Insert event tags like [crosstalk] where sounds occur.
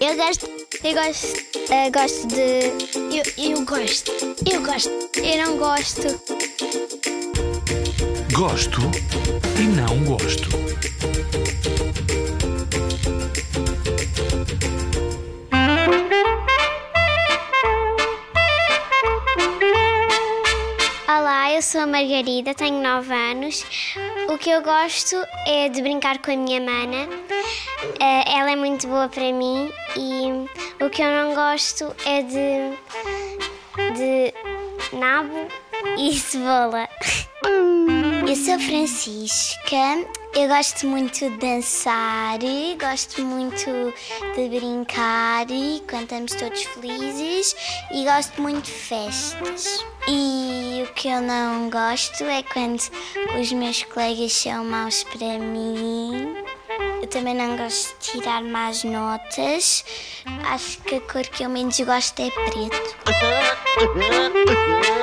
Eu gosto. Eu gosto. eh, gosto de. Eu, eu gosto. Eu gosto. Eu não gosto. Gosto e não Olá, eu sou a Margarida, tenho 9 anos. O que eu gosto é de brincar com a minha mana. Eh, Ela é muito boa para mim e o que eu não gosto é de. de nabo e [laughs] cebola. [laughs] Eu sou Francisca, eu gosto muito de dançar, gosto muito de brincar quando estamos todos felizes e gosto muito de festas. E o que eu não gosto é quando os meus colegas são maus para mim. Eu também não gosto de tirar más notas. Acho que a cor que eu menos gosto é preto. [laughs]